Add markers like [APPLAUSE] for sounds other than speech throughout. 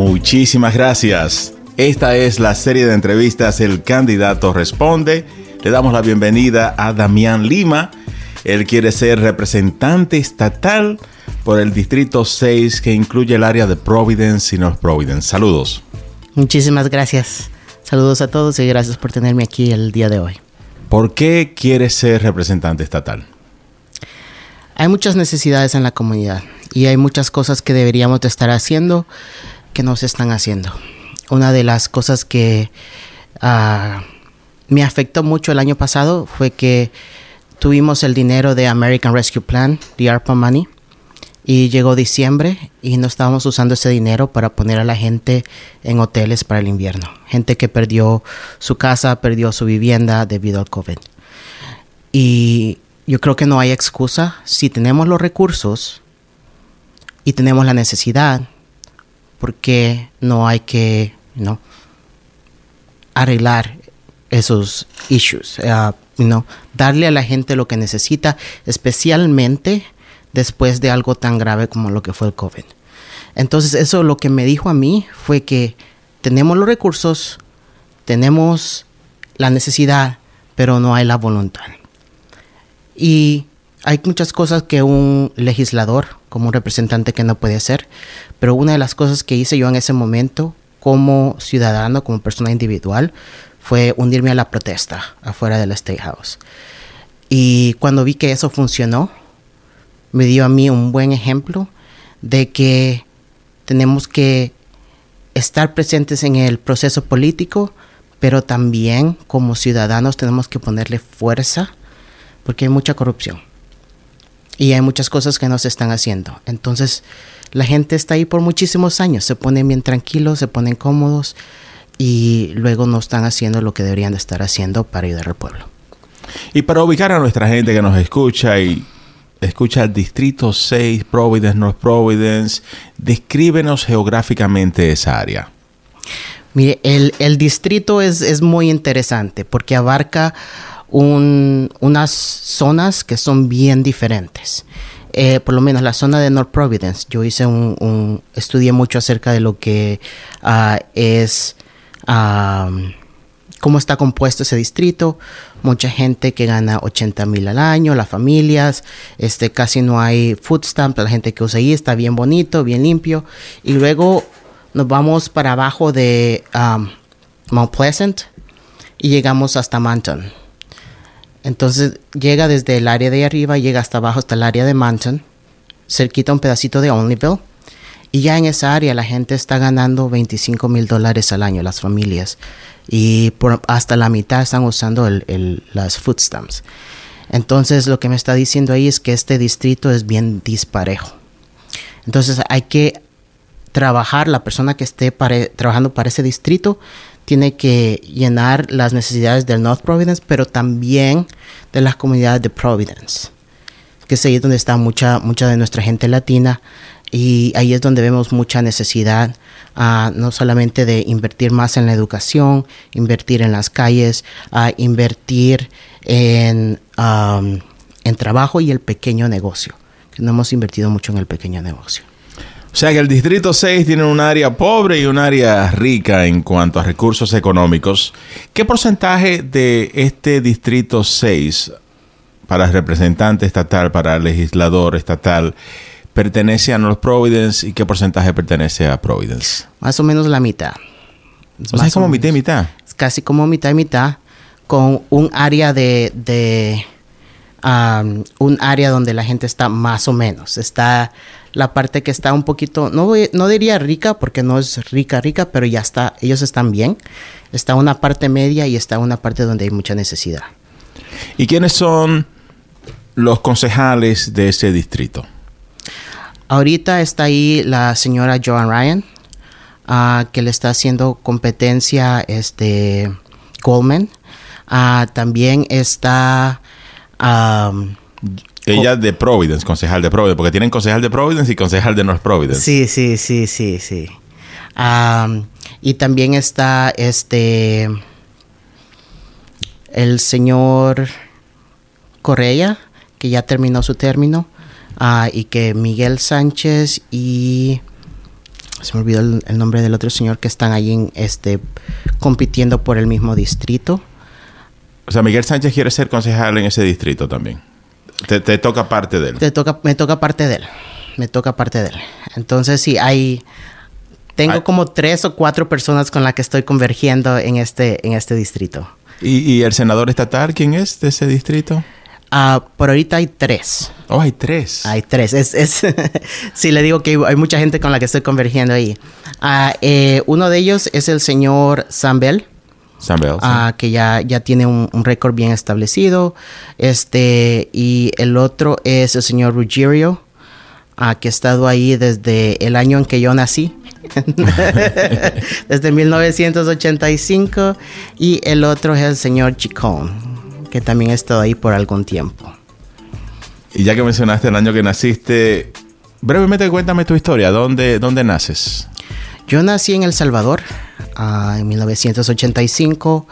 Muchísimas gracias. Esta es la serie de entrevistas El candidato responde. Le damos la bienvenida a Damián Lima. Él quiere ser representante estatal por el Distrito 6 que incluye el área de Providence y North Providence. Saludos. Muchísimas gracias. Saludos a todos y gracias por tenerme aquí el día de hoy. ¿Por qué quiere ser representante estatal? Hay muchas necesidades en la comunidad y hay muchas cosas que deberíamos de estar haciendo que no se están haciendo. Una de las cosas que uh, me afectó mucho el año pasado fue que tuvimos el dinero de American Rescue Plan, the ARPA Money, y llegó diciembre y no estábamos usando ese dinero para poner a la gente en hoteles para el invierno. Gente que perdió su casa, perdió su vivienda debido al COVID. Y yo creo que no hay excusa. Si tenemos los recursos y tenemos la necesidad, porque no hay que no arreglar esos issues? Uh, darle a la gente lo que necesita, especialmente después de algo tan grave como lo que fue el COVID. Entonces eso lo que me dijo a mí fue que tenemos los recursos, tenemos la necesidad, pero no hay la voluntad. Y hay muchas cosas que un legislador, como un representante que no puede hacer, pero una de las cosas que hice yo en ese momento como ciudadano, como persona individual, fue hundirme a la protesta afuera del State House. Y cuando vi que eso funcionó, me dio a mí un buen ejemplo de que tenemos que estar presentes en el proceso político, pero también como ciudadanos tenemos que ponerle fuerza porque hay mucha corrupción y hay muchas cosas que no se están haciendo. Entonces, la gente está ahí por muchísimos años, se ponen bien tranquilos, se ponen cómodos y luego no están haciendo lo que deberían de estar haciendo para ayudar al pueblo. Y para ubicar a nuestra gente que nos escucha y escucha el Distrito 6, Providence, North Providence, descríbenos geográficamente esa área. Mire, el, distrito es, es, muy interesante porque abarca un, unas zonas que son bien diferentes. Eh, por lo menos la zona de North Providence, yo hice un, un estudié mucho acerca de lo que uh, es cómo está compuesto ese distrito. Mucha gente que gana 80 mil al año, las familias, este, casi no hay food stamp, la gente que usa ahí está bien bonito, bien limpio. Y luego nos vamos para abajo de Mount Pleasant y llegamos hasta Manton. Entonces llega desde el área de arriba, llega hasta abajo, hasta el área de Manton, cerquita un pedacito de Onlyville y ya en esa área la gente está ganando 25 mil dólares al año, las familias. Y por hasta la mitad están usando las food stamps. Entonces lo que me está diciendo ahí es que este distrito es bien disparejo. Entonces hay que trabajar, la persona que esté trabajando para ese distrito tiene que llenar las necesidades del North Providence, pero también de las comunidades de Providence, que es ahí donde está mucha, mucha de nuestra gente latina y ahí es donde vemos mucha necesidad, uh, no solamente de invertir más en la educación, invertir en las calles, uh, invertir en, en trabajo y el pequeño negocio, que no hemos invertido mucho en el pequeño negocio. O sea que el Distrito 6 tiene un área pobre y un área rica en cuanto a recursos económicos. ¿Qué porcentaje de este Distrito 6 para el representante estatal, para el legislador estatal, pertenece a North Providence y qué porcentaje pertenece a Providence? Más o menos la mitad. O sea, es como mitad y mitad. Es casi como mitad y mitad, con un área de, de um, un área donde la gente está más o menos. Está la parte que está un poquito, no, no diría rica porque no es rica, rica, pero ya está, ellos están bien. Está una parte media y está una parte donde hay mucha necesidad. ¿Y quiénes son los concejales de ese distrito? Ahorita está ahí la señora Joan Ryan, uh, que le está haciendo competencia este Goldman. Uh, también está... Um, ella de Providence, concejal de Providence, porque tienen concejal de Providence y concejal de North Providence. Sí, sí, sí, sí, sí. Um, y también está este el señor Correa, que ya terminó su término. Ah, y que Miguel Sánchez y se me olvidó el, el nombre del otro señor que están ahí en, este, compitiendo por el mismo distrito. O sea, Miguel Sánchez quiere ser concejal en ese distrito también. Te, te toca parte de él. Te toca, me toca parte de él. Me toca parte de él. Entonces sí, hay... Tengo Ay. como tres o cuatro personas con las que estoy convergiendo en este, en este distrito. ¿Y, y el senador estatal quién es de ese distrito? Ah, por ahorita hay tres. Oh, hay tres. Hay tres. Es, es [LAUGHS] sí, le digo que hay mucha gente con la que estoy convergiendo ahí. Ah, eh, uno de ellos es el señor Sam Ah, que ya, ya tiene un, un récord bien establecido. Este, y el otro es el señor Ruggiero, ah, que ha estado ahí desde el año en que yo nací. [LAUGHS] desde 1985. Y el otro es el señor Chicón, que también ha estado ahí por algún tiempo. Y ya que mencionaste el año que naciste, brevemente cuéntame tu historia. ¿Dónde, dónde naces? Yo nací en El Salvador ah, en 1985.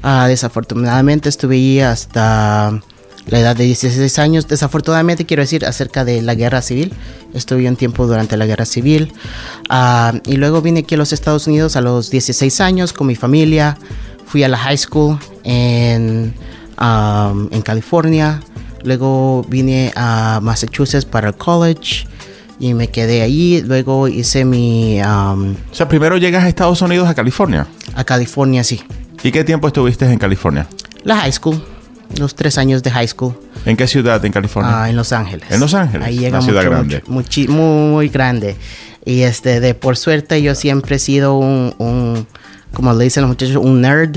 Ah, desafortunadamente estuve ahí hasta la edad de 16 años. Desafortunadamente quiero decir acerca de la guerra civil. Estuve un tiempo durante la guerra civil. Ah, y luego vine aquí a los Estados Unidos a los 16 años con mi familia. Fui a la high school en, en California. Luego vine a Massachusetts para el college y me quedé allí. Luego hice mi... um, O sea, primero llegas a Estados Unidos, a California. a California, sí. ¿Y qué tiempo estuviste en California? La high school. Los tres años de high school. ¿En qué ciudad en California? Ah, en Los Ángeles. En Los Ángeles, Ahí llega una ciudad mucho, grande. mucho, muchi- muy grande. Y este, de por suerte yo siempre he sido un, un, como le dicen los muchachos, un nerd.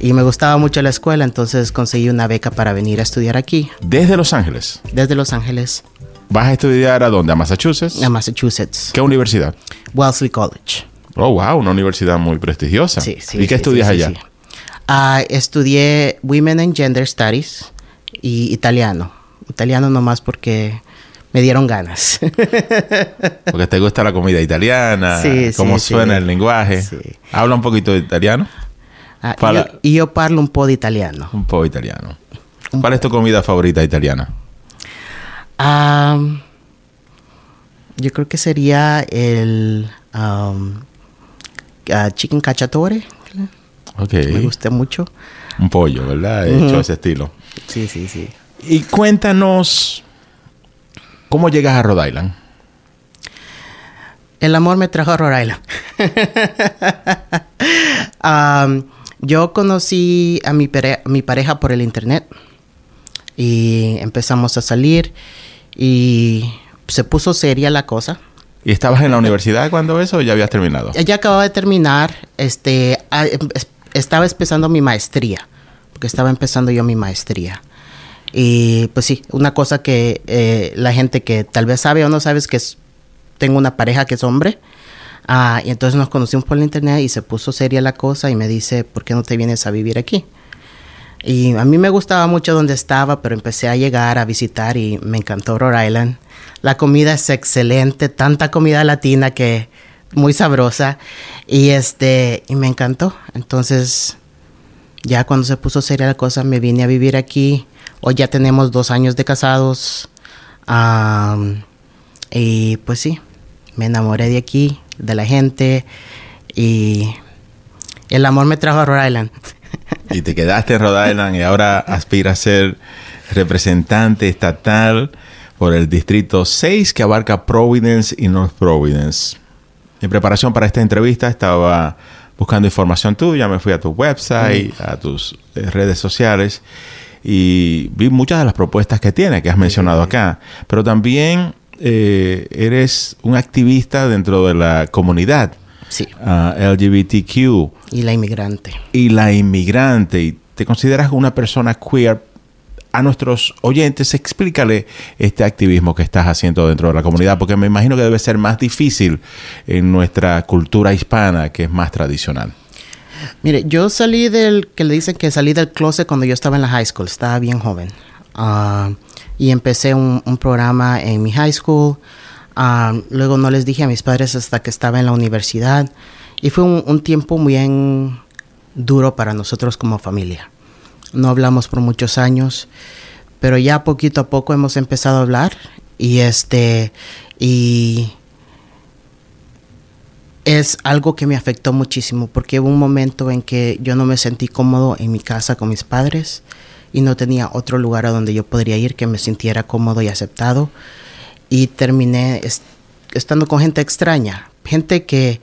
Y me gustaba mucho la escuela, entonces conseguí una beca para venir a estudiar aquí, Desde Los Ángeles. desde Los Ángeles ¿Vas a estudiar a dónde? ¿A Massachusetts? a Massachusetts. ¿Qué universidad? Wellesley College. Oh, wow, una universidad muy prestigiosa. Sí, sí. ¿Y qué sí, estudias sí, allá? sí. Ah, estudié Women and Gender Studies y italiano. Italiano nomás porque me dieron ganas. [LAUGHS] Porque te gusta la comida italiana, Sí, cómo sí, suena el lenguaje. Sí. Habla un poquito de italiano. Ah, Para- io parlo un po' di italiano. Un poco italiano. ¿Cuál es tu comida favorita italiana? Am, yo creo que sería el ah, chicken cacciatore. Ok. Me gusta mucho. Un pollo, ¿verdad? Hecho a ese estilo. Sí, sí, sí. Y cuéntanos, ¿cómo llegas a Rhode Island? El amor me trajo a Rhode Island. [LAUGHS] Am, yo conocí a mi, a mi pareja por el internet y empezamos a salir y se puso seria la cosa. ¿Y estabas en la universidad cuando eso o ya habías terminado? Ella acababa de terminar, este, ah, em- es- estaba empezando mi maestría, porque estaba empezando yo mi maestría. Y pues sí, una cosa que eh, la gente que tal vez sabe o no sabe es que es- tengo una pareja que es hombre. Ah, y entonces nos conocimos por el internet y se puso seria la cosa y me dice, ¿por qué no te vienes a vivir aquí? Y a mí me gustaba mucho donde estaba, pero empecé a llegar a visitar y me encantó Rhode Island. La comida es excelente, tanta comida latina que muy sabrosa y este y me encantó. Entonces ya cuando se puso seria la cosa me vine a vivir aquí. Hoy ya tenemos dos años de casados Am, y pues sí, me enamoré de aquí, de la gente y el amor me trajo a Rhode Island. Y te quedaste en Rhode Island y ahora aspiras a ser representante estatal por el distrito 6 que abarca Providence y North Providence. En preparación para esta entrevista estaba buscando información tuya, me fui a tu website, a tus eh, redes sociales y vi muchas de las propuestas que tienes, que has mencionado acá, pero también eh, eres un activista dentro de la comunidad Sí, ah, LGBTQ y la inmigrante. y la inmigrante y te consideras una persona queer, a nuestros oyentes explícale este activismo que estás haciendo dentro de la comunidad, porque me imagino que debe ser más difícil en nuestra cultura hispana, que es más tradicional. Mire, yo salí del, que le dicen que salí del closet cuando yo estaba en la high school, estaba bien joven. Ah, y empecé un, un programa en mi high school. Ah, luego no les dije a mis padres hasta que estaba en la universidad. Y fue un, tiempo bien duro para nosotros como familia. No hablamos por muchos años, pero ya poquito a poco hemos empezado a hablar. Y este, y es algo que me afectó muchísimo porque hubo un momento en que yo no me sentí cómodo en mi casa con mis padres y no tenía otro lugar a donde yo podría ir que me sintiera cómodo y aceptado y terminé estando con gente extraña, gente que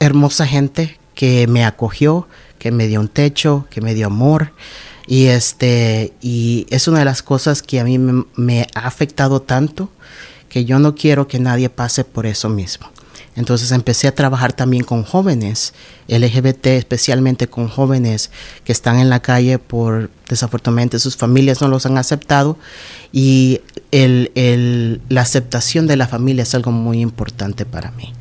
hermosa gente que me acogió, que me dio un techo, que me dio amor y este y es una de las cosas que a mí me, me ha afectado tanto que yo no quiero que nadie pase por eso mismo. Entonces empecé a trabajar también con jóvenes LGBT, especialmente con jóvenes que están en la calle por desafortunadamente sus familias no los han aceptado y la aceptación de la familia es algo muy importante para mí.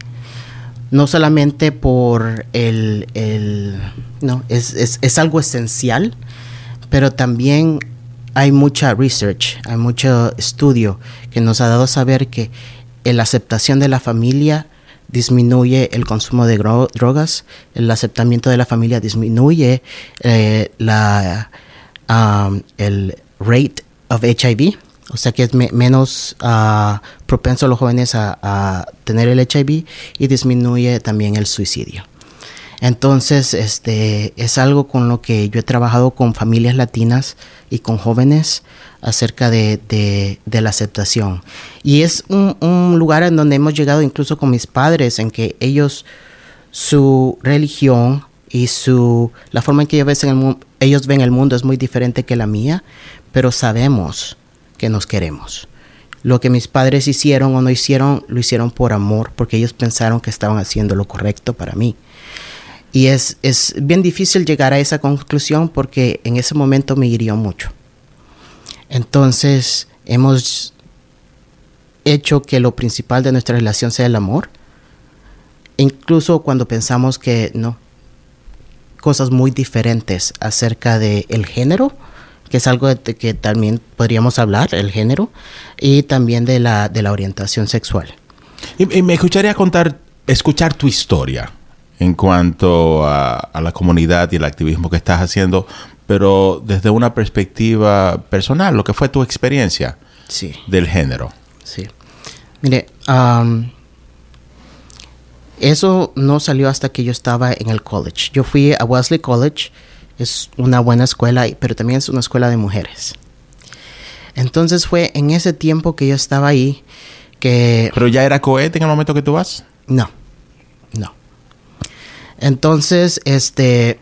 No solamente por el, no, es, es algo esencial, pero también hay mucha research, hay mucho estudio que nos ha dado a saber que la aceptación de la familia disminuye el consumo de drogas, el aceptamiento de la familia disminuye eh, la, um, el rate of HIV, o sea que es menos uh, propenso a los jóvenes a, tener el HIV y disminuye también el suicidio. Entonces, este es algo con lo que yo he trabajado con familias latinas y con jóvenes acerca de, la aceptación. Y es un, lugar en donde hemos llegado incluso con mis padres, en que ellos, su religión y su, la forma en que ellos ven, el, ellos ven el mundo es muy diferente que la mía, pero sabemos que nos queremos. Lo que mis padres hicieron o no hicieron, lo hicieron por amor, porque ellos pensaron que estaban haciendo lo correcto para mí. Y es, es bien difícil llegar a esa conclusión porque en ese momento me hirió mucho. Entonces, hemos hecho que lo principal de nuestra relación sea el amor. Incluso cuando pensamos que no, cosas muy diferentes acerca del el género, que es algo de que también podríamos hablar, el género, y también de la, de la orientación sexual. Y, me escucharía contar, escuchar tu historia en cuanto a, a, la comunidad y el activismo que estás haciendo, pero desde una perspectiva personal, lo que fue tu experiencia sí. del género. Sí. Mire, eso no salió hasta que yo estaba en el college. Yo fui a Wesley College, es una buena escuela, pero también es una escuela de mujeres. Entonces fue en ese tiempo que yo estaba ahí que... ¿Pero ya era cohete en el momento que tú vas? No. Entonces, este,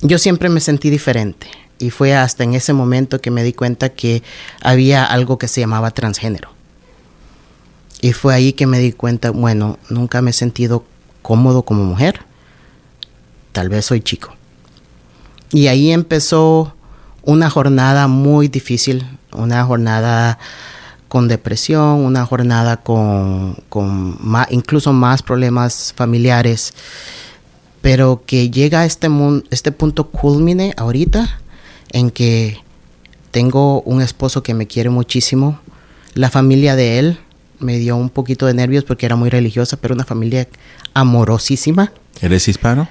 yo siempre me sentí diferente y fue hasta en ese momento que me di cuenta que había algo que se llamaba transgénero. Y fue ahí que me di cuenta, bueno, nunca me he sentido cómodo como mujer, tal vez soy chico. Y ahí empezó una jornada muy difícil, una jornada con depresión, una jornada con, incluso más problemas familiares pero que llega a este, este punto culmine ahorita en que tengo un esposo que me quiere muchísimo. La familia de él me dio un poquito de nervios porque era muy religiosa, pero una familia amorosísima. ¿Él es hispano?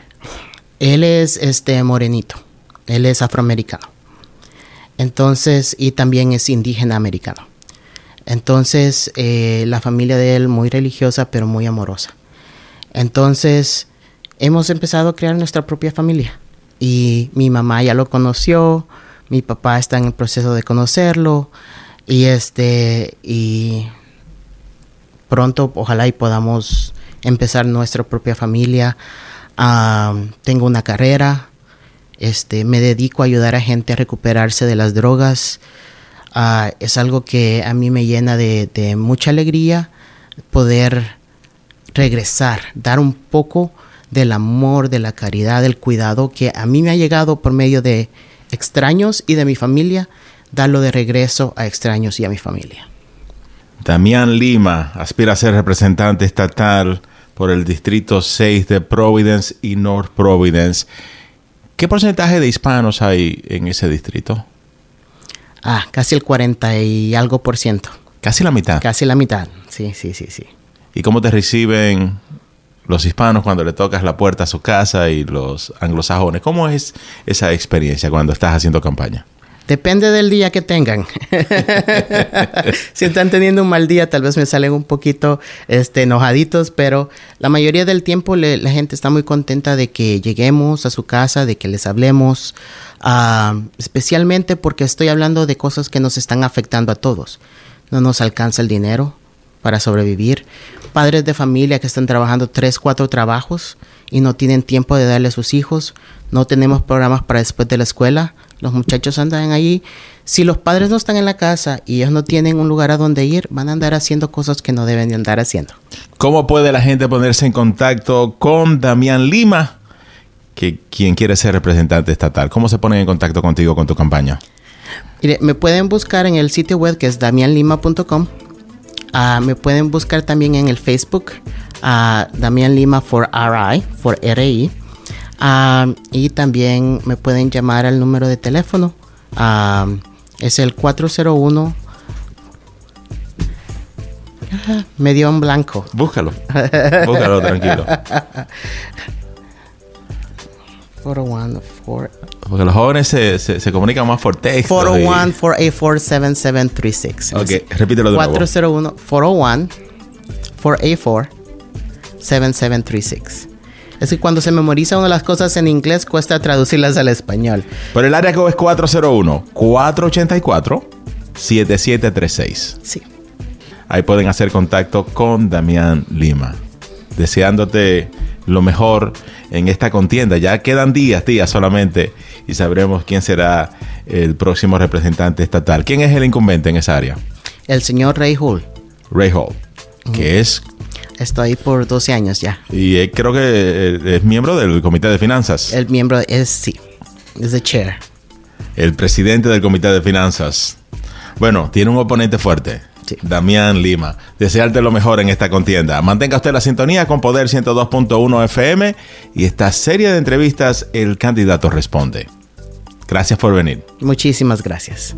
Él es este morenito. Él es afroamericano. Entonces, y también es indígena americano. Entonces, eh, la familia de él muy religiosa, pero muy amorosa. Entonces, hemos empezado a crear nuestra propia familia. Y mi mamá ya lo conoció, mi papá está en el proceso de conocerlo y este y pronto ojalá y podamos empezar nuestra propia familia. tengo una carrera, este, me dedico a ayudar a gente a recuperarse de las drogas. Ah, es algo que a mí me llena de, de mucha alegría poder regresar, dar un poco del amor, de la caridad, del cuidado que a mí me ha llegado por medio de extraños y de mi familia, darlo de regreso a extraños y a mi familia. Damián Lima aspira a ser representante estatal por el Distrito 6 de Providence y North Providence. ¿Qué porcentaje de hispanos hay en ese distrito? Ah, casi el 40 y algo por ciento. Casi la mitad. Casi la mitad, sí, sí, sí, sí. ¿Y cómo te reciben los hispanos cuando le tocas la puerta a su casa y los anglosajones. ¿Cómo es esa experiencia cuando estás haciendo campaña? Depende del día que tengan. [LAUGHS] si están teniendo un mal día, tal vez me salen un poquito este, enojaditos, pero la mayoría del tiempo la gente está muy contenta de que lleguemos a su casa, de que les hablemos, uh, especialmente porque estoy hablando de cosas que nos están afectando a todos. No nos alcanza el dinero para sobrevivir. Padres de familia que están trabajando tres, cuatro trabajos y no tienen tiempo de darle a sus hijos. No tenemos programas para después de la escuela los muchachos andan ahí. Si los padres no están en la casa y ellos no tienen un lugar a donde ir, van a andar haciendo cosas que no deben de andar haciendo. ¿Cómo puede la gente ponerse en contacto con Damián Lima, que quien quiere ser representante estatal? ¿Cómo se ponen en contacto contigo con tu campaña? Mire, me pueden buscar en el sitio web que es damianlima.com. Ah, me pueden buscar también en el Facebook, a Damián Lima for RI, for RI. Ah, y también me pueden llamar al número de teléfono. Ah, es el 401. Me dio un blanco. Búscalo. [LAUGHS] Búscalo tranquilo. 401 Porque los jóvenes se, se, comunican más por texto. 401 484 7736. Ok, repítelo de 401 401 484 7736. Es que cuando se memoriza una de las cosas en inglés cuesta traducirlas al español. Pero el área code es 401-484-7736. Sí. Ahí pueden hacer contacto con Damián Lima. Deseándote lo mejor en esta contienda. Ya quedan días, días solamente, y sabremos quién será el próximo representante estatal. ¿Quién es el incumbente en esa área? El señor Ray Hall. Ray Hall, que es Estoy por 12 años ya. Y creo que eh, es miembro del Comité de Finanzas. El miembro es, sí, es el chair. El presidente del Comité de Finanzas. Bueno, tiene un oponente fuerte. Damián Lima. Desearte lo mejor en esta contienda. Mantenga usted la sintonía con Poder 102.1 FM y esta serie de entrevistas El Candidato Responde. Gracias por venir. Muchísimas gracias.